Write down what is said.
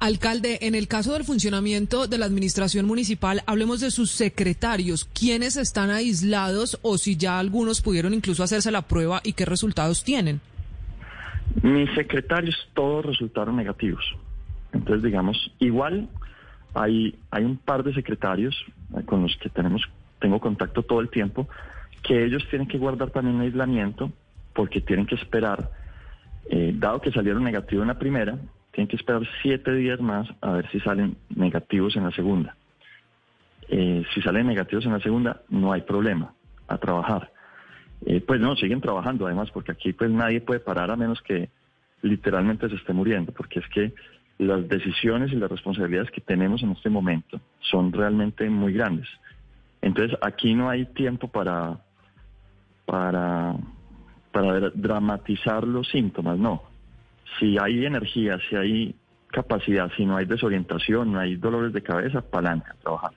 Alcalde, en el caso del funcionamiento de la administración municipal, hablemos de sus secretarios. ¿Quiénes están aislados o si ya algunos pudieron incluso hacerse la prueba y qué resultados tienen? Mis secretarios todos resultaron negativos. Entonces, digamos, igual hay, hay un par de secretarios con los que tenemos, tengo contacto todo el tiempo, que ellos tienen que guardar también aislamiento porque tienen que esperar, eh, dado que salieron negativos en la primera, tienen que esperar siete días más a ver si salen negativos en la segunda. Eh, si salen negativos en la segunda, no hay problema a trabajar. Eh, pues no, siguen trabajando además, porque aquí pues nadie puede parar a menos que literalmente se esté muriendo, porque es que las decisiones y las responsabilidades que tenemos en este momento son realmente muy grandes. Entonces aquí no hay tiempo para, para, para dramatizar los síntomas, no si hay energía, si hay capacidad, si no hay desorientación, no hay dolores de cabeza, palanca, trabajar.